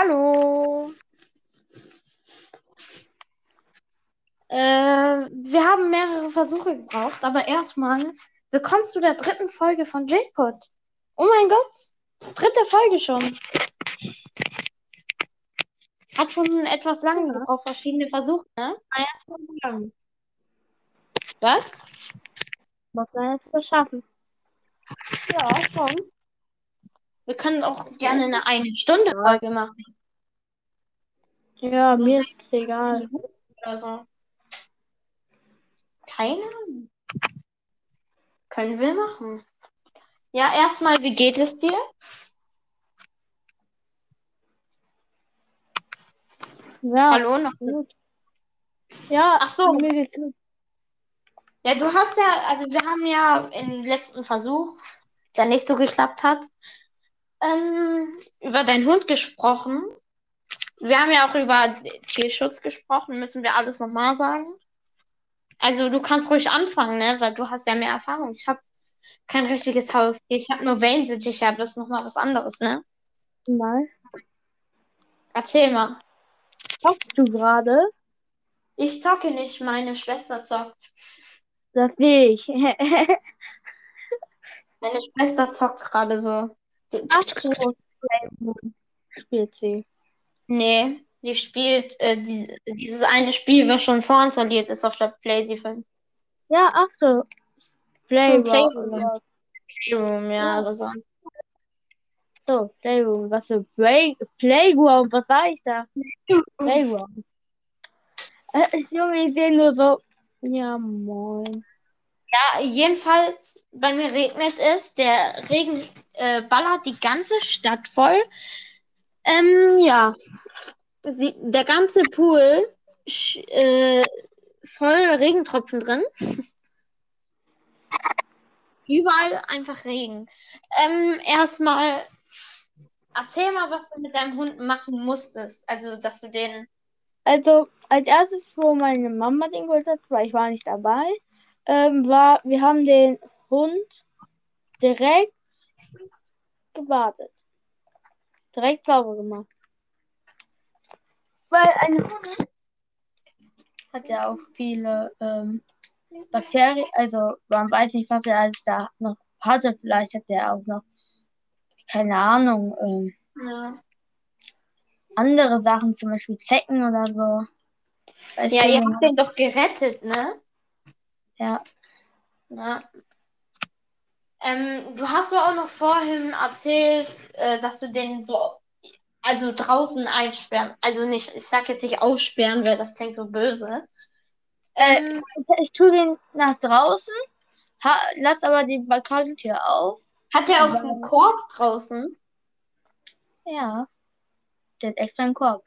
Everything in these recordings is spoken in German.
Hallo. Äh, wir haben mehrere Versuche gebraucht, aber erstmal willkommen zu der dritten Folge von J-Pod. Oh mein Gott, dritte Folge schon. Hat schon etwas lange gebraucht, verschiedene Versuche, ne? Was? Muss man es mal schaffen. Ja, schon. Wir können auch gerne eine eine Stunde Folge machen Ja, So mir ist es egal. oder so. Keine Ahnung. Können wir machen. Ja, erstmal, wie geht es dir? Ja, Hallo, noch gut. Ja, Ach so. mir geht's gut. Ja, du hast ja, also wir haben ja im letzten Versuch, der nicht so geklappt hat, ähm, über deinen Hund gesprochen. Wir haben ja auch über Tierschutz gesprochen, müssen wir alles nochmal sagen. Also du kannst ruhig anfangen, ne? Weil du hast ja mehr Erfahrung. Ich habe kein richtiges Haus. Ich habe nur Wellensittiche, aber das ist nochmal was anderes, ne? Mal. Erzähl mal. Zockst du gerade? Ich zocke nicht, meine Schwester zockt. Das sehe ich. Meine Schwester zockt gerade so. Ach so, Playmoon spielt sie. Nee, sie spielt äh, die, dieses eine Spiel, was schon vorinstalliert ist auf der PlayStation. Ja, ach so. Playroom. Playroom. Playroom, ja, oder so. So, Playroom. Was für Play Playground? Was war ich da? Playground. Äh, Junge, ich sehe nur so. Ja, moin. Ja, jedenfalls, bei mir regnet es. Der Regen äh, ballert die ganze Stadt voll. Ähm, ja. Sie, der ganze Pool äh, voll Regentropfen drin. Überall einfach Regen. Ähm, erstmal, erzähl mal, was du mit deinem Hund machen musstest. Also, dass du den. Also, als erstes, wo meine Mama den geholt hat, weil ich war nicht dabei, ähm, war, wir haben den Hund direkt gebadet. Direkt sauber gemacht. Weil ein Hund hat ja auch viele ähm, Bakterien, also man weiß nicht, was er alles da noch hatte. Vielleicht hat er auch noch, keine Ahnung, ähm, Ja, andere Sachen, zum Beispiel Zecken oder so. Weiß ja ihr habt den doch gerettet, ne? Ja. Ja. Ähm, du hast doch auch noch vorhin erzählt, äh, dass du den so, also draußen einsperren, also nicht, ich sag jetzt nicht aussperren, weil das klingt so böse. Ähm, Ich, tue den nach draußen, ha, lass aber die Balkontür auf. hat der auch einen Korb draußen? Ja. Der hat extra einen Korb.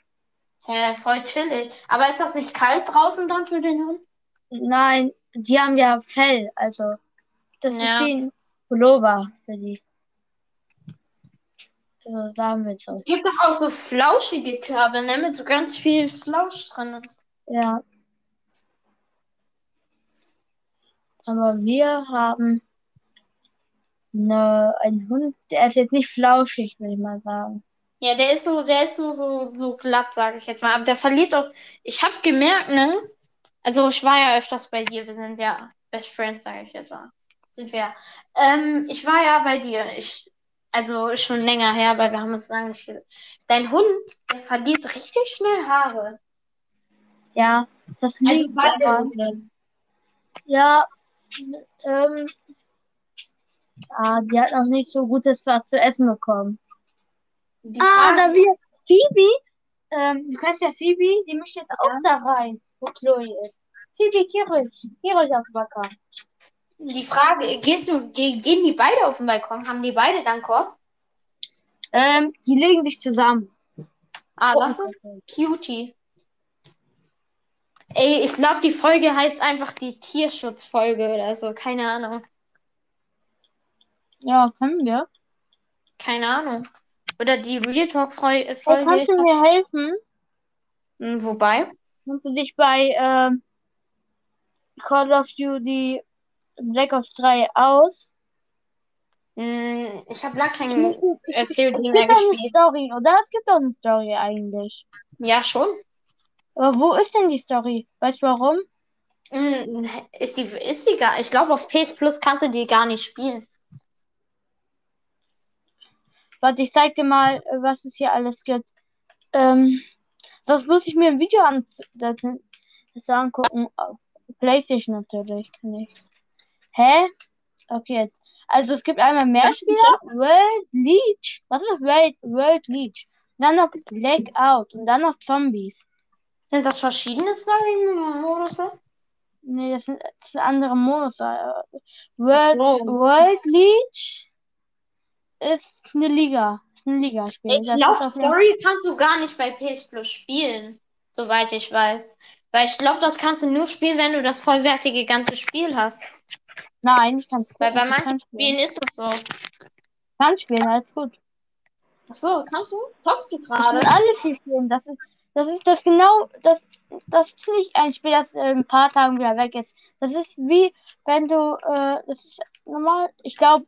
Hä, voll chillig. Aber ist das nicht kalt draußen dann für den Hund? Nein, die haben ja Fell, also das Ja. ist wie ein Pullover für die. So sagen wir es so. Es gibt doch auch so flauschige Körbe, ne, mit so ganz viel Flausch drin. Ja. Aber wir haben eine, einen Hund, der ist jetzt nicht flauschig, würde ich mal sagen. Ja, der ist so, der ist so, so, so glatt, sage ich jetzt mal. Aber der verliert doch. Ich habe gemerkt, ne? Also ich war ja öfters bei dir. Wir sind ja Best Friends, sage ich jetzt mal. Sind wir. ja. Ähm, ich war ja bei dir. Ich, also schon länger her, weil wir haben uns lange nicht gesehen. Dein Hund, der verliert richtig schnell Haare. Ja, das Also liegt beide daran. Ja, ähm, ah, die hat noch nicht so gutes was zu essen bekommen. Die Ah, da wir Phoebe, ähm, du kennst ja Phoebe, die mischt jetzt auch Ja. da rein, wo Chloe ist. Ruhig, geh ruhig aufs Balkon. die Frage, gehst du, ge gehen die beide auf den Balkon? Haben die beide dann Korb? Ähm, die legen sich zusammen. Ah, das ist Cutie. Ey, ich glaube, die Folge heißt einfach die Tierschutzfolge oder so. Keine Ahnung. Ja, können wir. Keine Ahnung. Oder die Real Talk Freu- Hey, Folge. kannst du mir helfen? Hm, Wobei? Kannst du dich bei ähm, Call of Duty Black Ops 3 aus? Hm, ich habe lange Es kein muss- äh, es COD mehr gibt doch eine gespielt. Story, oder? Es gibt doch eine Story eigentlich. Ja, schon. Aber wo ist denn die Story? Weißt du warum? Hm, ist die, ist die gar, ich glaube, auf PS Plus kannst du die gar nicht spielen. Warte, ich zeig dir mal, was es hier alles gibt. Ähm, das muss ich mir im Video an das, das angucken. Auf PlayStation natürlich, kann ich. Hä? Okay, jetzt. Also es gibt einmal Mehrspieler, World Leech. Was ist World, World Leech? Dann noch Blackout und dann noch Zombies. Sind das verschiedene Story-Modus? Nee, das sind, das sind andere Modus. Äh, World. World Leech ist eine Liga. Ist ein Ligaspiel. Ich glaube, Story kannst du gar nicht bei PS Plus spielen, soweit ich weiß. Weil ich glaube, das kannst du nur spielen, wenn du das vollwertige ganze Spiel hast. Nein, ich kann es Weil bei ich manchen spielen. Ist das so. Ich kann spielen, alles gut. Ach so, kannst du? Zockst du Ich gerade? will alles hier spielen. Das ist, das ist das genau, das, das ist nicht ein Spiel, das in ein paar Tagen wieder weg ist. Das ist wie, wenn du, äh, das ist normal, ich glaube,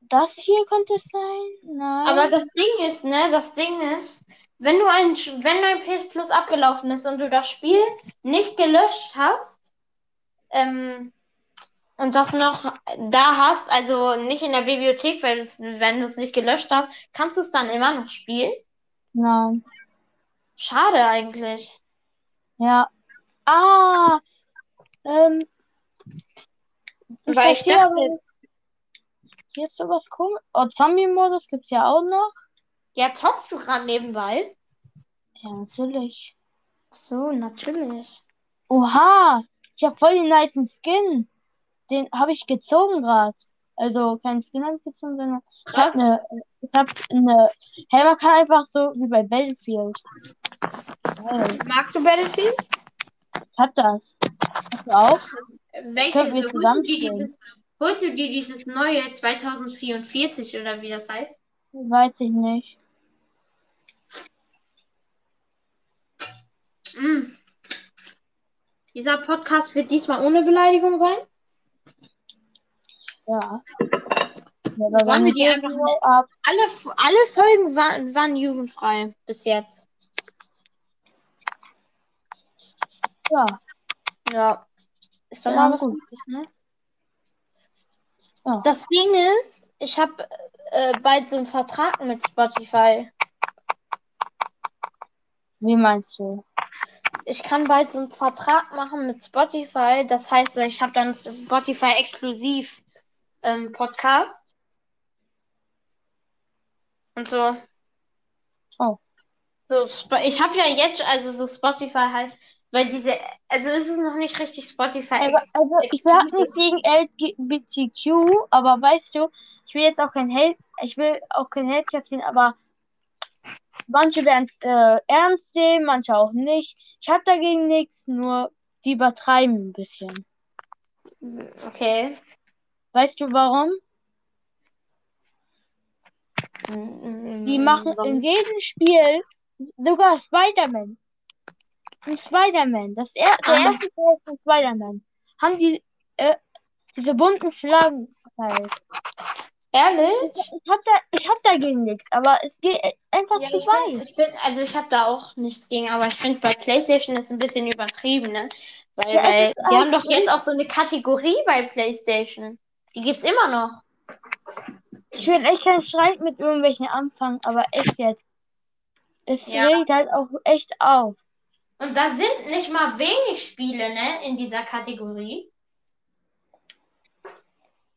das hier könnte es sein. Nein. Aber das Ding ist, ne, das Ding ist, wenn du ein, wenn dein PS Plus abgelaufen ist und du das Spiel nicht gelöscht hast, ähm, und das noch da hast, also nicht in der Bibliothek, weil wenn du es nicht gelöscht hast, kannst du es dann immer noch spielen? Nein. Schade eigentlich. Ja. Ah. Ähm. Weil ich dachte- aber. Hier ist sowas komisch. Oh, Zombie-Modus gibt's ja auch noch. Ja, zockst du gerade nebenbei? Ja, natürlich. Ach So, natürlich. Oha. Ich habe voll den nicen Skin. Den habe ich gezogen gerade. Also kein Skin habe ich gezogen, sondern ich habe Krass. eine. Ich habe eine. Hey, man kann einfach so wie bei Battlefield. Geil. Magst du Battlefield? Ich hab das. Hast du auch? Welche, Können wir holst, du dieses, holst du dir dieses neue 2044 oder wie das heißt? Weiß ich nicht. Mm. Dieser Podcast wird diesmal ohne Beleidigung sein. Ja. Ja, Wollen wenn wir die einfach so ab. Alle, alle Folgen waren, waren jugendfrei bis jetzt. Ja. Ja. Ist doch Ja, mal was gut. Gutes, ne? Ja. Das Ding ist, ich habe äh, bald so einen Vertrag mit Spotify. Wie meinst du? Ich kann bald so einen Vertrag machen mit Spotify. Das heißt, ich habe dann Spotify exklusiv ähm, Podcast. Und so. Oh. So, ich habe ja jetzt, also so Spotify halt, weil diese, also es ist noch nicht richtig Spotify. Aber, Ex also ich halt nicht gegen LGBTQ, aber weißt du, ich will jetzt auch kein Hate, ich will auch kein Hate aber manche werden es äh, ernst nehmen, manche auch nicht. Ich habe dagegen nichts, nur die übertreiben ein bisschen. okay. Weißt du warum? Mm, Die machen in jedem Spiel sogar Spider-Man. Ein Spider-Man. Das er der Ah. erste Teil von Spider-Man. Haben die äh, diese bunten Flaggen verteilt. Ehrlich? Ich hab da, ich hab dagegen nichts, aber es geht einfach Ja, zu ich find, weit. ich find, also ich habe da auch nichts gegen, aber ich finde bei PlayStation ist ein bisschen übertrieben, ne? Weil, Ja, weil die haben doch jetzt auch so eine Kategorie bei PlayStation. Die gibt's immer noch. Ich will echt keinen Streit mit irgendwelchen anfangen, aber echt jetzt. Es Ja. regt halt auch echt auf. Und da sind nicht mal wenig Spiele, ne, in dieser Kategorie.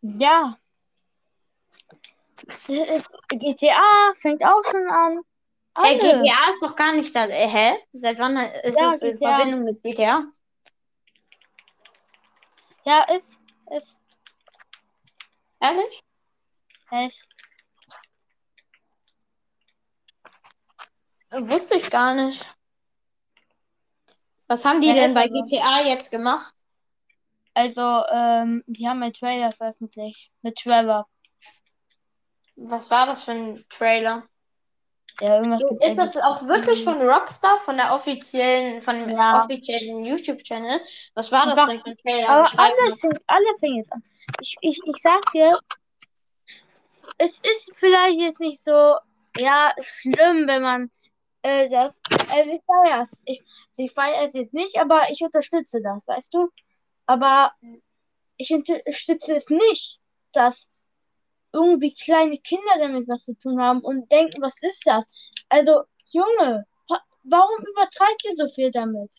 Ja. GTA fängt auch schon an. Hey, Alle. GTA ist doch gar nicht da. Äh, hä? Seit wann ist Ja, es in GTA. Verbindung mit GTA? Ja, ist, ist, Ehrlich? ist. Wusste ich gar nicht. Was haben die Ja, denn bei aber- GTA jetzt gemacht? Also, ähm, die haben einen Trailer veröffentlicht. Mit Trevor. Was war das für ein Trailer? Ja, Ist das auch wirklich von Rockstar, von der offiziellen, von dem Ja. offiziellen YouTube-Channel? Was war das Einfach- denn für ein Trailer? Aber alle fängt, alle fängt jetzt an. Ich, ich, ich sag dir, es ist vielleicht jetzt nicht so, ja, schlimm, wenn man äh, das, also ich feiere es. Ich, ich feiere es jetzt nicht, aber ich unterstütze das, weißt du? Aber ich unterstütze es nicht, dass irgendwie kleine Kinder damit was zu tun haben und denken, was ist das? Also, Junge, warum übertreibt ihr so viel damit?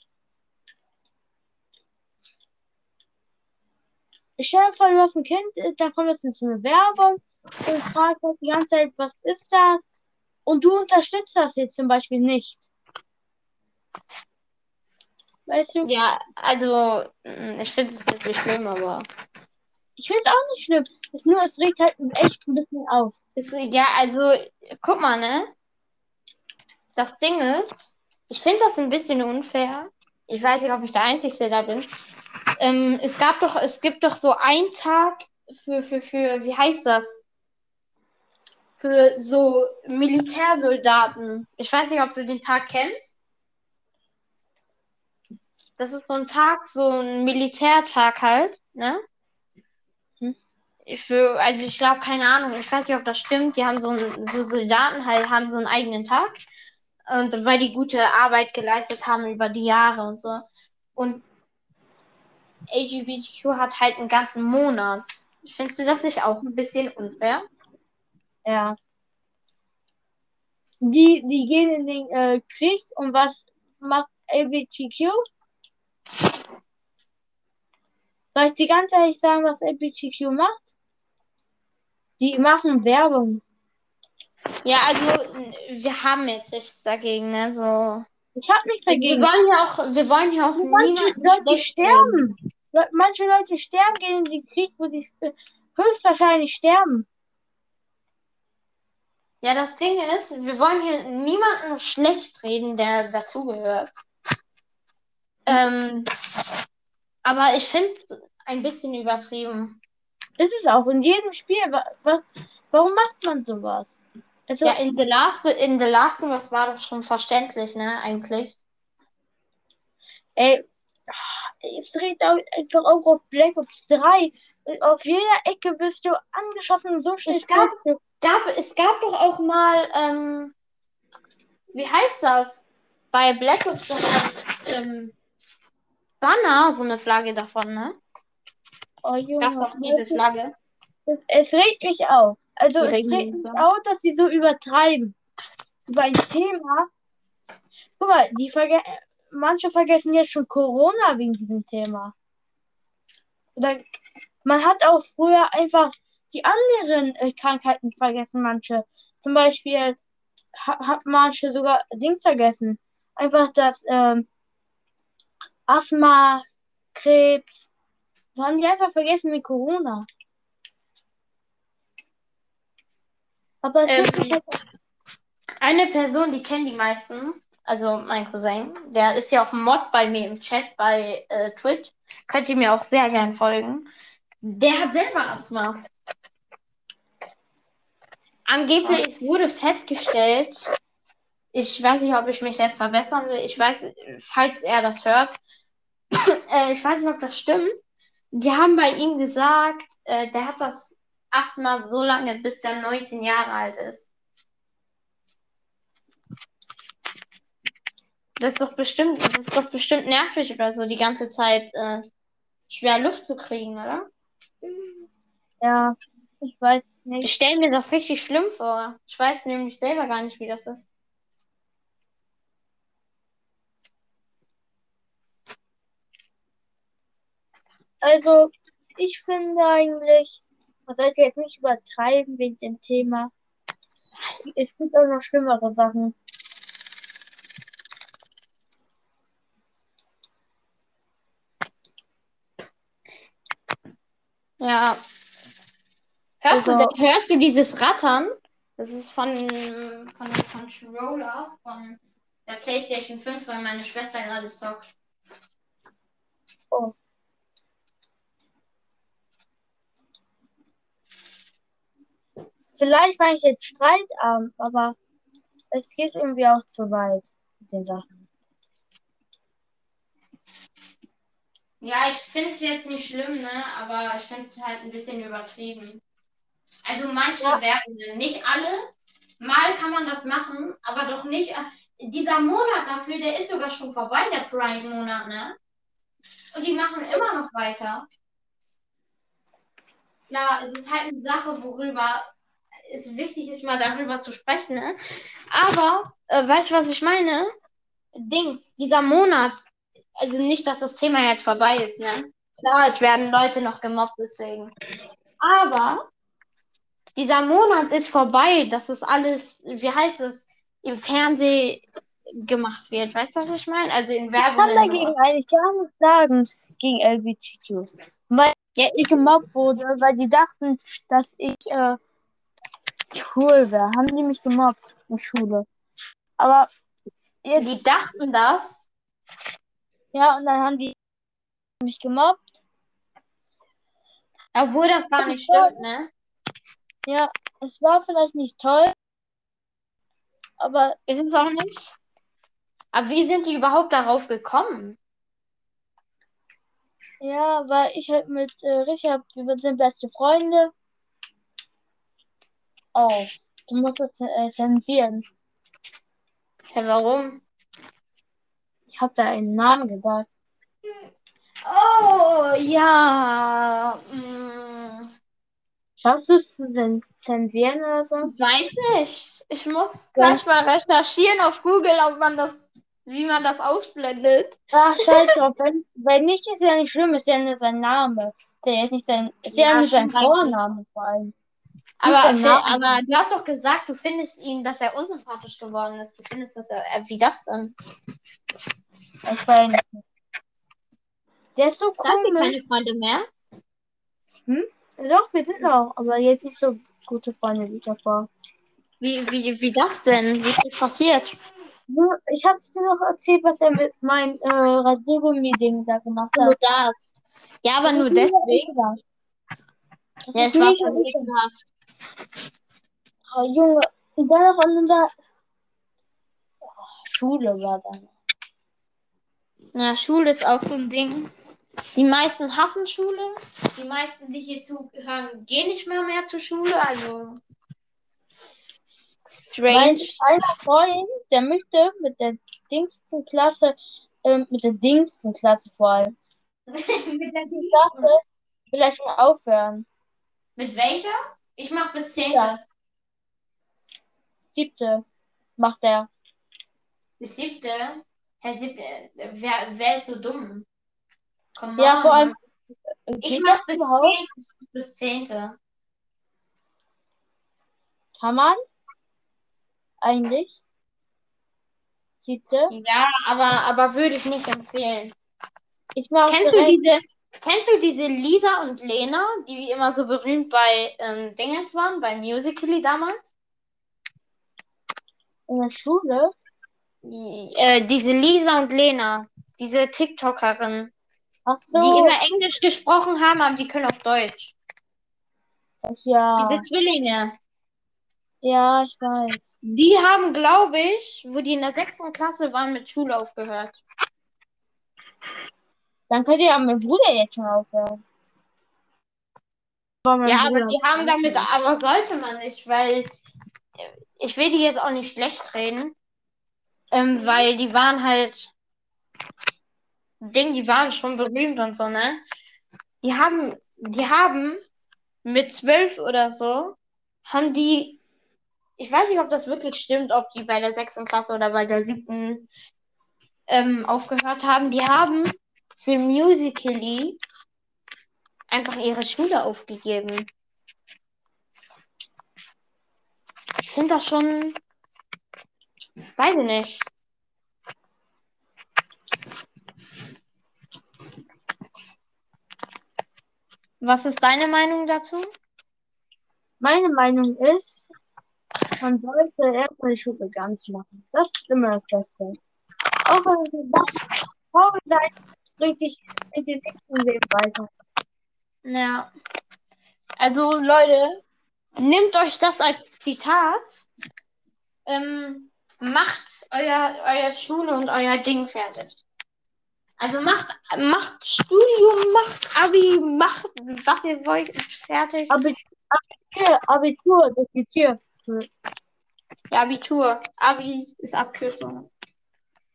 Ich stelle mir vor, du hast ein Kind, dann kommt jetzt eine Werbung und fragt die ganze Zeit, was ist das? Und du unterstützt das jetzt zum Beispiel nicht. Weißt du? Ja, also mm, ich finde es jetzt nicht schlimm, aber. Ich finde es auch nicht schlimm. Es nur, es regt halt echt ein bisschen auf. ja, also, guck mal, ne? Das Ding ist, ich finde das ein bisschen unfair. Ich weiß nicht, ob ich der Einzige da bin. Ähm, es gab doch, es gibt doch so einen Tag für, für, für, wie heißt das? Für so Militärsoldaten. Ich weiß nicht, ob du den Tag kennst. Das ist so ein Tag, so ein Militärtag halt, ne? Für, also ich glaube, keine Ahnung, ich weiß nicht, ob das stimmt. Die haben so, ein, so Soldaten halt, haben so einen eigenen Tag. Und weil die gute Arbeit geleistet haben über die Jahre und so. Und LGBTQ hat halt einen ganzen Monat. Findest du das nicht auch ein bisschen unfair? Ja. Die, die gehen in den äh, Krieg und was macht LGBTQ? Soll ich die ganze Zeit sagen, was LGBTQ macht? Die machen Werbung. Ja, also wir haben jetzt nichts dagegen, ne? So. Ich habe nichts dagegen. Wir wollen ja auch, wir wollen ja auch manche Leute sterben. Reden. Manche Leute sterben gegen den Krieg, wo die höchstwahrscheinlich sterben. Ja, das Ding ist, wir wollen hier niemanden schlecht reden, der dazugehört. Ähm, aber ich finde es ein bisschen übertrieben. Ist es auch in jedem Spiel. Warum macht man sowas? Also, ja, in The Last, in The Last Us war das schon verständlich, ne, eigentlich. Ey, es dreht einfach auch auf Black Ops 3. Auf jeder Ecke bist du angeschossen und so schnell. Es gab, gab, es gab doch auch mal, ähm, wie heißt das? Bei Black Ops so ähm, Banner, so eine Flagge davon, ne? Oh, Junge. Gab's auch diese Flagge? Es, regt mich auf. Also es regt mich auf, dass sie so übertreiben. Über ein Thema. Guck mal, die verge manche vergessen jetzt schon Corona wegen diesem Thema. Oder man hat auch früher einfach die anderen äh, Krankheiten vergessen, manche. Zum Beispiel ha hat manche sogar Dings vergessen. Einfach das ähm, Asthma, Krebs. Das haben die einfach vergessen mit Corona. Aber ähm, halt eine Person, die kennen die meisten, also mein Cousin, der ist ja auch Mod bei mir im Chat bei äh, Twitch. Könnt ihr mir auch sehr gern folgen. Der hat selber Asthma. Angeblich es wurde festgestellt, ich weiß nicht, ob ich mich jetzt verbessern will. Ich weiß, falls er das hört, äh, ich weiß nicht, ob das stimmt. Die haben bei ihm gesagt, äh, der hat das Asthma so lange, bis er 19 Jahre alt ist. Das ist doch bestimmt, das ist doch bestimmt nervig oder so, die ganze Zeit äh, schwer Luft zu kriegen, oder? Ja, ich weiß nicht. Ich stelle mir das richtig schlimm vor. Ich weiß nämlich selber gar nicht, wie das ist. Also, ich finde eigentlich, man sollte jetzt nicht übertreiben wegen dem Thema. Es gibt auch noch schlimmere Sachen. Ja. Hörst, also, du, hörst du dieses Rattern? Das ist von, von dem Controller von der PlayStation 5, weil meine Schwester gerade zockt. Oh. Vielleicht war ich jetzt streitarm, aber es geht irgendwie auch zu weit mit den Sachen. Ja, ich finde es jetzt nicht schlimm, ne? Aber ich finde es halt ein bisschen übertrieben. Also manche Ja. Werbungen, nicht alle. Mal kann man das machen, aber doch nicht. äh, Dieser Monat dafür, der ist sogar schon vorbei, der Prime-Monat, ne? Und die machen immer noch weiter. Klar, es ist halt eine Sache, worüber es wichtig ist, mal darüber zu sprechen, ne? Aber, äh, weißt du, was ich meine? Dings, dieser Monat, also nicht, dass das Thema jetzt vorbei ist, ne? Klar, es werden Leute noch gemobbt, deswegen. Aber dieser Monat ist vorbei, dass es alles, wie heißt es, im Fernsehen gemacht wird. Weißt du, was ich meine? Also in Ich Werbung. kann dagegen eigentlich gar nichts sagen, gegen LGBTQ. Weil Ja, ich gemobbt wurde, weil die dachten, dass ich äh, cool wäre. Haben die mich gemobbt in Schule. Aber jetzt, die dachten das. ja, und dann haben die mich gemobbt. Obwohl das gar Das nicht toll. stimmt, ne? Ja, es war vielleicht nicht toll, aber Ist es auch nicht. Aber wie sind die überhaupt darauf gekommen? ja, weil ich halt mit äh, Richard, wir sind beste Freunde. Oh, du musst das äh, zensieren. Ja, warum? Ich habe da einen Namen gesagt. Oh, ja. mm, Schaffst du es zu zen- zensieren oder so? Weiß nicht. Ich muss gleich mal recherchieren auf Google, ob man das, wie man das ausblendet. Ach, scheiß drauf. Wenn, wenn nicht, ist ja nicht schlimm, ist ja nur sein Name. Ist ja jetzt nicht sein, ist ja, Ja, nur sein Vorname vor allem. Aber, Name. aber du hast doch gesagt, du findest ihn, dass er unsympathisch geworden ist. Du findest, dass er. Äh, wie das denn? Ich weiß nicht. Der ist so Seid ihr komisch. keine Freunde mehr? Doch, wir sind auch, aber jetzt nicht so gute Freunde wie davor. Wie, wie, wie das denn? Wie ist das passiert? Nur, Ich habe dir noch erzählt, was er mit meinem äh, Radiergummi-Ding da gemacht Nur hat. das. Ja, aber nur deswegen. Ja, es war schon ekelhaft. Oh, Junge, und dann noch an unserer oh, Schule war dann. Ja, Schule ist auch so ein Ding. Die meisten hassen Schule. Die meisten, die hier zuhören, gehen nicht mehr mehr zur Schule. Also Mein strange. einer Freund, der möchte mit der dingsten Klasse, ähm, mit der dingsten Klasse vor allem, Mit, der Klasse vielleicht aufhören. Mit welcher? Ich mach bis 10. Ja. Siebte macht er. Bis 7. Herr siebte. Wer, wer ist so dumm? Come Ja, on. vor allem, Ich geht mach bis? 10. Bis 10. Kann man? Eigentlich? Siebte? Ja, aber, aber würde ich nicht empfehlen. Ich mache Kennst du diese, kennst du diese Lisa und Lena, die immer so berühmt bei ähm, Dingens waren, bei Musical.ly damals? in der Schule. Die, äh, diese Lisa und Lena, diese TikTokerin, Ach die so, immer Englisch gesprochen haben, aber die können auch Deutsch. ja. Diese Zwillinge. Ja, ich weiß. Die haben, glaube ich, wo die in der sechsten Klasse waren, mit Schule aufgehört. Dann könnt ihr ja mit Bruder jetzt schon aufhören. Aber mein Ja, aber Bruder die ist haben auch damit, aber sollte man nicht, weil ich will die jetzt auch nicht schlecht reden, ähm, weil die waren halt, Ding, die waren schon berühmt und so, ne? Die haben, die haben mit zwölf oder so, haben die, ich weiß nicht, ob das wirklich stimmt, ob die bei der sechsten Klasse oder bei der siebten ähm, aufgehört haben. Die haben für Musical.ly einfach ihre Schule aufgegeben. Ich finde das schon, weiß ich nicht. Was ist deine Meinung dazu? Meine Meinung ist, man sollte erstmal die Schule ganz machen. Das ist immer das Beste. Auch wenn es traurig sein, dich mit dem nächsten Leben weiter. Ja. Also, Leute, nehmt euch das als Zitat. Ähm, macht euer, euer Schule und euer Ding fertig. Also macht, macht Studium, macht Abi, macht was ihr wollt fertig. Abi Tür, Abitur, durch die Tür. Ja, Abitur. Abi ist Abkürzung.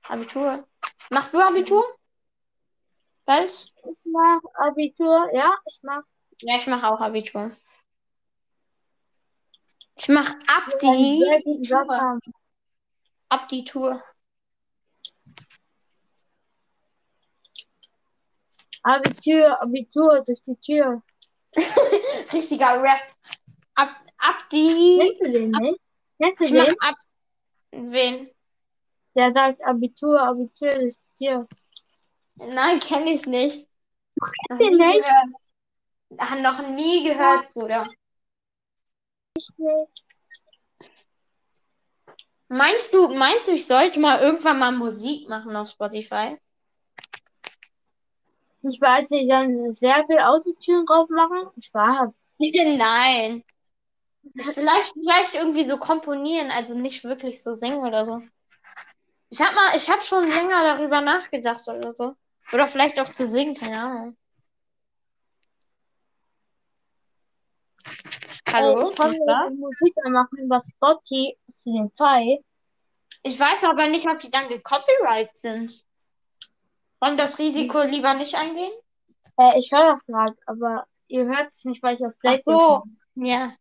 Abitur. Machst du Abitur? Was? Ich mach Abitur, ja, ich mach. Ja, ich mache auch Abitur. Ich mache Abdi. haben. Abditur. Abitur, Abitur, durch die Tür. Richtiger Rap. Ab, Abdi. Kennst du den nicht? Kennst du Ich mach den? ab. Wen? Der sagt Abitur, Abitur, durch die Tür. Nein, kenne ich nicht. Noch den nie nicht? gehört. Noch nie gehört, Bruder. Meinst du, meinst du, ich sollte mal irgendwann mal Musik machen auf Spotify? Ich weiß nicht, dann sehr viel Autotüren drauf machen. Spaß. Nein. Vielleicht, vielleicht irgendwie so komponieren, also nicht wirklich so singen oder so. Ich hab mal, ich hab schon länger darüber nachgedacht oder so. Oder vielleicht auch zu singen, keine Ahnung. Hallo? Ist das? mir Musik machen über Spotify. Ich weiß aber nicht, ob die dann gecopyright sind. Wollen wir das Risiko lieber nicht eingehen? Äh, ich höre das gerade, aber ihr hört es nicht, weil ich auf Ach PlayStation so, ja.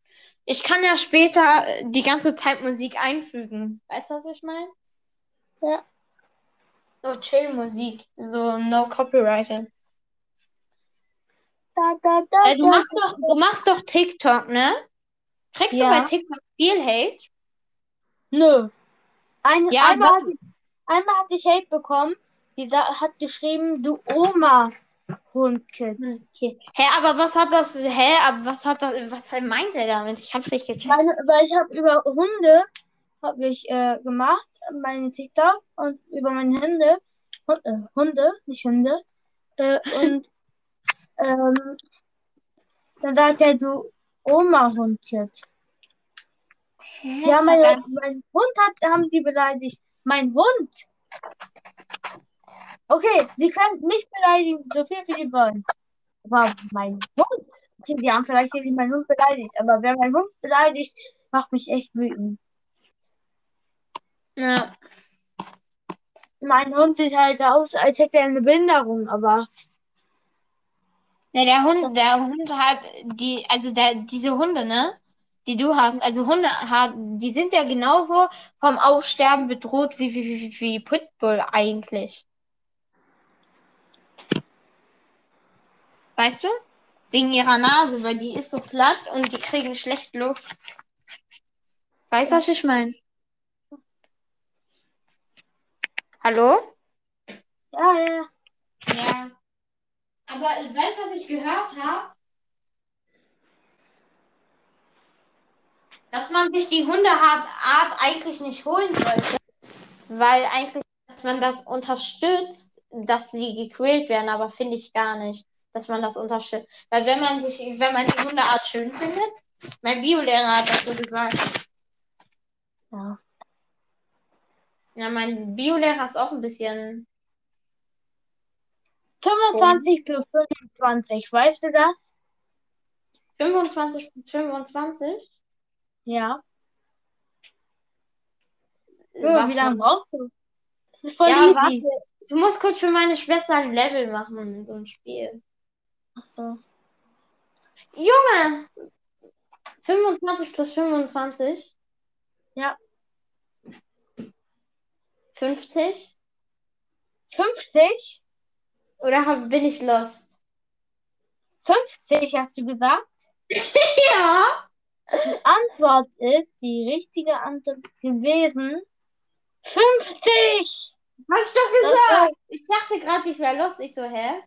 Ich kann ja später äh, die ganze Zeit Musik einfügen. Weißt du, was ich meine? Ja. So Chill-Musik. So no copyright. Da, da, da, Äh, du, machst doch, du machst doch TikTok, ne? Kriegst Ja. du bei TikTok viel Hate? Nö. Ein, Ja, einmal, was- hatte ich, einmal hatte ich Hate bekommen. Die hat geschrieben, du Oma Hundkid. Okay. Hä, aber was hat das, hä, aber was hat das, was meint er damit? Ich hab's nicht gecheckt. Meine, weil ich habe über Hunde habe ich äh, gemacht, meine TikTok und über meine Hunde, Hund, äh, Hunde, nicht Hunde. Äh, und ähm, dann sagt er, du Oma Hundkid. Hä, Die haben das hat meine, er- mein Hund hat, haben die beleidigt. Mein Hund. Okay, sie können mich beleidigen, so viel wie sie wollen. Aber mein Hund. Okay, die haben vielleicht nicht meinen Hund beleidigt, aber wer meinen Hund beleidigt, macht mich echt wütend. Ja. Mein Hund sieht halt aus, als hätte er eine Behinderung, aber Ja, der Hund, der Hund hat die, also der, diese Hunde, ne? Die du hast, also Hunde hat, die sind ja genauso vom Aussterben bedroht wie, wie, wie, wie Pitbull eigentlich. Weißt du? Wegen ihrer Nase, weil die ist so platt und die kriegen schlecht Luft. Weißt du, was ich meine? Hallo? ja, ja. Ja. Aber weißt du, was ich gehört habe? Dass man sich die Hundeart Art eigentlich nicht holen sollte. Weil eigentlich, dass man das unterstützt, dass sie gequält werden, aber finde ich gar nicht, dass man das unterstützt. Weil wenn man sich, wenn man die Hundeart schön findet, mein Biolehrer hat das so gesagt. ja. Ja, mein Biolehrer ist auch ein bisschen. 25 plus 25, weißt du das? 25 bis 25? Ja. Ja, wie lange brauchst du? Das ist voll Ja, easy. warte. Du musst kurz für meine Schwester ein Level machen in so einem Spiel. Ach so. Junge! 25 plus 25? Ja. 50? 50? Oder hab, bin ich lost? 50 hast du gesagt? Ja! Die Antwort ist, die richtige Antwort gewesen 50! Hab ich doch gesagt! Ich dachte gerade, ich wäre lost. Ich so, hä?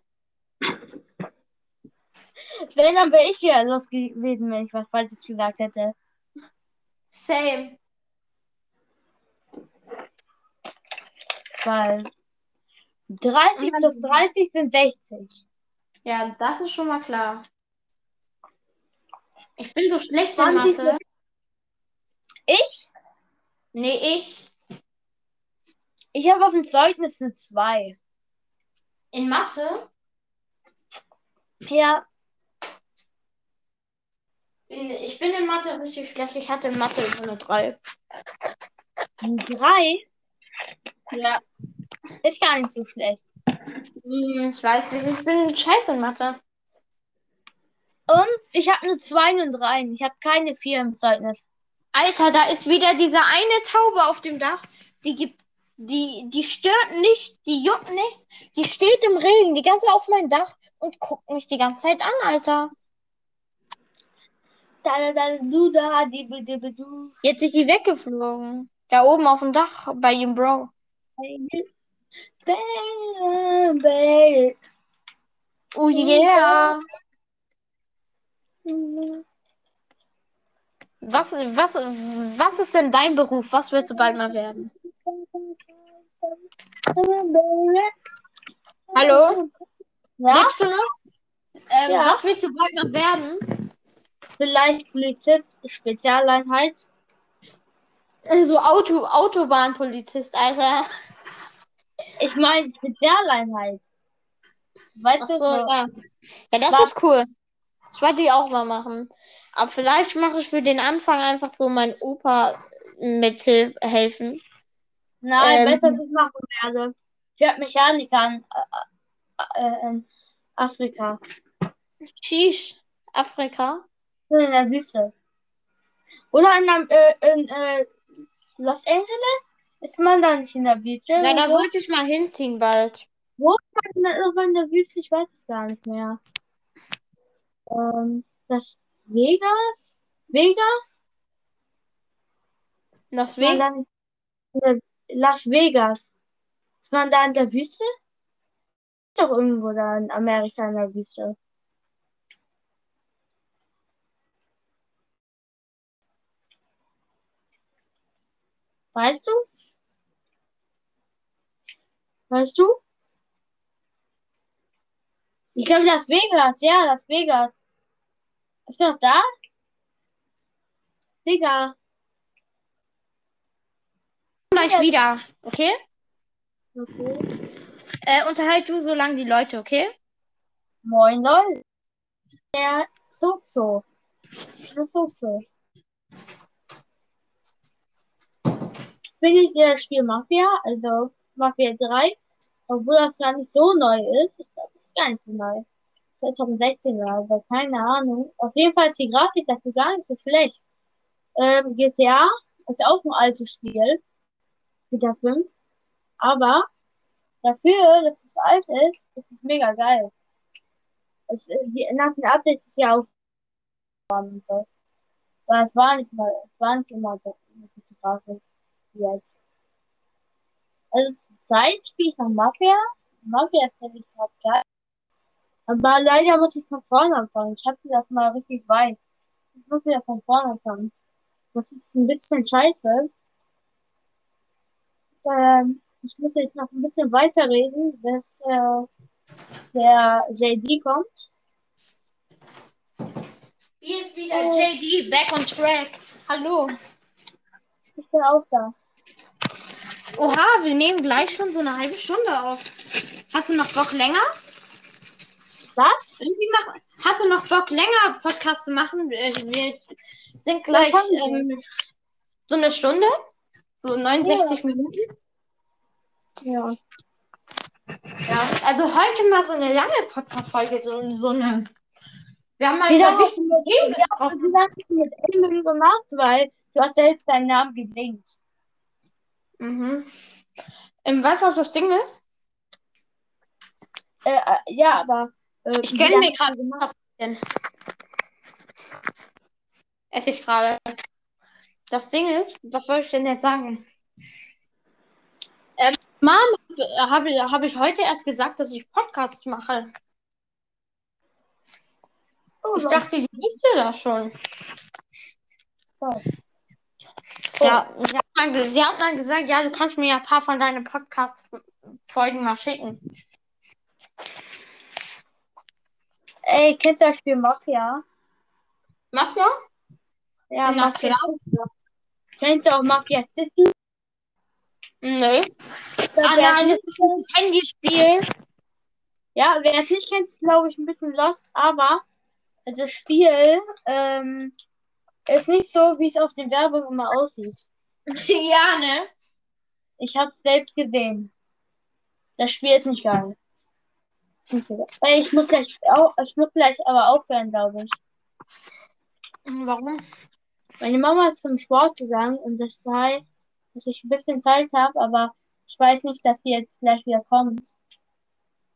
Wenn, dann wäre ich ja los gewesen, wenn ich was Falsches gesagt hätte. Same. Weil 30 plus 30 sind 60. Ja, das ist schon mal klar. Ich bin so schlecht in 20 Mathe. Ich? Nee, ich. Ich habe auf dem Zeugnis eine 2. In Mathe? Ja, Ich bin in Mathe richtig schlecht. Ich hatte in Mathe nur eine 3. Drei Ja. ist gar nicht so schlecht. Hm, Ich weiß nicht, ich bin scheiße in Mathe. Und ich habe nur zwei und dreien. Ich habe keine vier im Zeugnis. Alter, da ist wieder diese eine Taube auf dem Dach. Die gibt, die, die stört nicht, die juckt nicht. Die steht im Regen die ganze Zeit auf meinem Dach und guckt mich die ganze Zeit an, Alter. Jetzt ist sie weggeflogen. Da oben auf dem Dach bei ihrem Bro. Oh yeah. Was, was, was ist denn dein Beruf? Was willst du bald mal werden? Hallo? Ja, Lebst du noch? Ähm, Ja. Was willst du bald mal werden? vielleicht Polizist, Spezialeinheit. Äh, So Auto, Autobahnpolizist, Alter. Ich meine Spezialeinheit. Weißt Ach du, so, so, ja. Ja, das Was? ist cool. Das wollte ich auch mal machen. Aber vielleicht mache ich für den Anfang einfach so meinen Opa mithelfen. nein, ähm, weißt was ich machen werde? Ich werde Mechaniker in, äh, äh, in Afrika. Sheesh. Afrika. In der Wüste. Oder in, einem, äh, in äh, Los Angeles? Ist man da nicht in der Wüste? Ja, da wollte ich mal hinziehen bald. in der, irgendwann in der Wüste, ich weiß es gar nicht mehr. Ähm, das Vegas? Vegas? Las Ist man Vegas. Las Vegas. Ist man da in der Wüste? Ist doch irgendwo da in Amerika in der Wüste. Weißt du? Weißt du? Ich glaube Las Vegas, ja, Las Vegas. Ist du noch da? Digga. Gleich wieder, okay? Okay. Äh, unterhalt du so lange die Leute, okay? Moin Leute. Der Sozo. Der Sozo. Bin ich das Spiel Mafia, also Mafia 3, obwohl das gar nicht so neu ist. Ich glaube, das ist gar nicht so neu. 2016 oder so, keine Ahnung. Auf jeden Fall ist die Grafik dafür gar nicht so schlecht. Ähm, GTA ist auch ein altes Spiel. GTA 5. Aber dafür, dass es alt ist, ist es mega geil. Es, die, nach den Updates ist ja auch und so. Aber es war nicht mal, es war nicht immer so eine gute Grafik jetzt. Also zur Zeit spiele ich noch Mafia. Mafia finde ich gerade geil. Aber leider muss ich von vorne anfangen. Ich hatte das mal richtig weit. Ich muss wieder von vorne anfangen. Das ist ein bisschen scheiße. Ähm, ich muss jetzt noch ein bisschen weiterreden, bis äh, der JD kommt. Hier ist wieder JD, back on track. Hallo. Ich bin auch da. Oha, wir nehmen gleich schon so eine halbe Stunde auf. Hast du noch Bock länger? Was? Hast du noch Bock länger Podcast zu machen? Wir sind gleich haben ähm, so eine Stunde, so 69 Minuten. Ja. Ja, also heute mal so eine lange Podcast-Folge, so, so eine. Wir haben mal Wieder über wichtige Themen Ja, gesprochen. das habe ich mit Emily gemacht, weil du hast ja jetzt deinen Namen geblinkt. Mhm. Ähm, weißt du, was das Ding ist? Äh, äh, ja, aber. Äh, Ich gönne lange- mir gerade gemacht. Esse ich gerade. Das Ding ist, was soll ich denn jetzt sagen? Ähm, Mom, habe hab ich heute erst gesagt, dass ich Podcasts mache. Oh, Ich dachte, die wüsste das schon. was? Ja, sie hat, mal, ge- sie hat mal gesagt, ja, du kannst mir ja ein paar von deinen Podcast-Folgen mal schicken. Ey, kennst du das Spiel Mafia? Mafia? Ja, Na Mafia. klar. Kennst du auch Mafia City? Nee. Da Ah nein, das ist ein Handyspiel. Ja, wer es nicht kennt, ist, glaube ich, ein bisschen lost, aber Das Spiel ähm, ist nicht so, wie es auf den Werbung immer aussieht. ja, ne? Ich habe es selbst gesehen. Das Spiel ist nicht geil. Ey, Ich muss gleich, au- ich muss gleich aber aufhören, glaube ich. Warum? Meine Mama ist zum Sport gegangen und das heißt, dass ich ein bisschen Zeit habe, aber ich weiß nicht, dass sie jetzt gleich wieder kommt.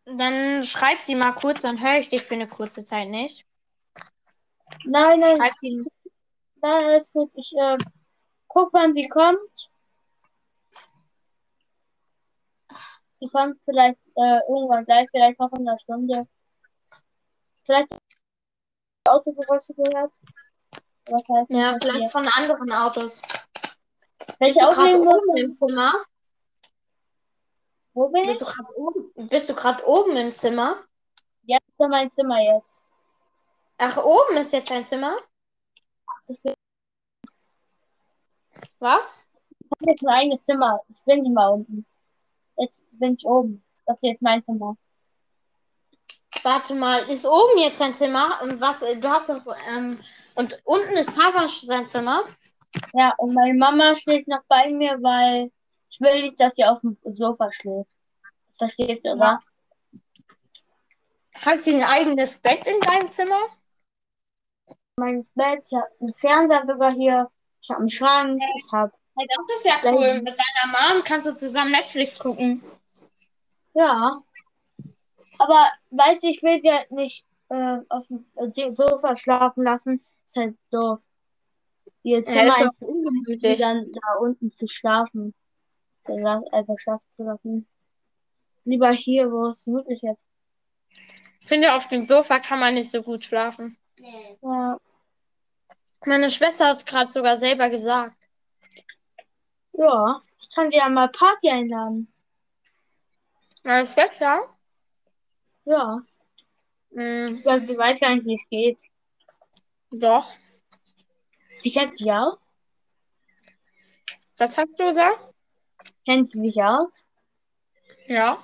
Dann schreib sie mal kurz, dann höre ich dich für eine kurze Zeit nicht. Nein, nein, Schreib sie. Nein, alles gut. Ich äh, guck, wann sie kommt. Sie kommt vielleicht äh, irgendwann gleich, vielleicht noch in einer Stunde. Vielleicht Autogeräusche gehört. Was heißt Ja, das hier? vielleicht von anderen Autos. Wenn Bist aufnehmen oben im Zimmer? wo bin Bist ich? du oben? Bist du gerade oben im Zimmer? Ja, das ist ja mein Zimmer jetzt. Ach, oben ist jetzt dein Zimmer? Was? ich hab jetzt ein eigenes Zimmer. Ich bin nicht mal unten. Jetzt bin ich oben. Das ist jetzt mein Zimmer. Warte mal, ist oben jetzt dein Zimmer? Und was? Du hast doch ähm, und unten ist Savas sein Zimmer. Ja, und meine Mama schläft noch bei mir, weil ich will nicht, dass sie auf dem Sofa schläft. Verstehst du, oder? Hat sie ein eigenes Bett in deinem Zimmer? Mein Bett, ich habe einen Fernseher sogar hier, ich habe einen Schrank, ich habe, Ja, das ist ja cool. Mit deiner Mom kannst du zusammen Netflix gucken. ja. Aber, weißt du, ich will sie halt nicht äh, auf dem äh, Sofa schlafen lassen. Ist halt doof. Ihr Ja, Zimmer ist doch ist die ungemütlich. dann da unten zu schlafen. Also schlafen zu lassen. Lieber hier, wo es gemütlich ist. Ich finde, auf dem Sofa kann man nicht so gut schlafen. Ja, Meine Schwester hat es gerade sogar selber gesagt. ja, ich kann sie ja mal Party einladen. Meine Schwester? Ja, Mh, ich glaube, sie weiß gar nicht, wie es geht. doch. Sie kennt sich aus? Was hast du gesagt? Kennt sie sich aus? Ja.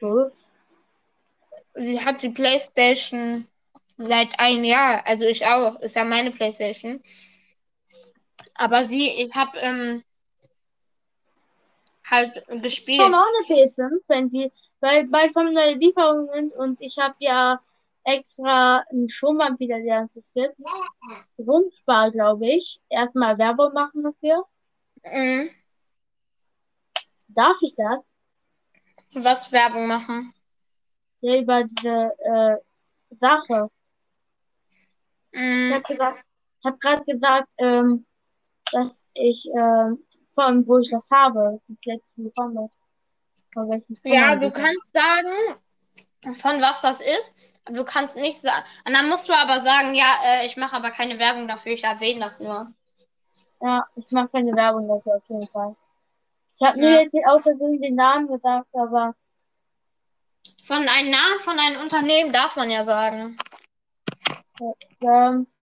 Gut. Sie hat die Playstation seit einem Jahr. Also ich auch. Ist ja meine Playstation. Aber sie, ich habe ähm, halt gespielt. Ich habe auch eine PS5, wenn sie, weil bald kommen neue Lieferungen und ich habe ja extra einen Stromanbieter, der uns das gibt. Grundspar, glaube ich. Erstmal Werbung machen dafür. Mhm. Darf ich das? Was Werbung machen. Ja, über diese äh, Sache. Ich Mhm. habe gesagt, ich habe gerade gesagt, ähm, dass ich ähm, von wo ich das habe, die letzten bekomme. Von Ja, du kannst sagen, von was das ist. Du kannst nicht sagen. Und dann musst du aber sagen, ja, äh, ich mache aber keine Werbung dafür, ich erwähne das nur. Ja, ich mache keine Werbung dafür auf jeden Fall. Ich habe nur Ja. jetzt hier aus Versehen den Namen gesagt, aber Von einem Namen von einem Unternehmen darf man ja sagen. Ähm,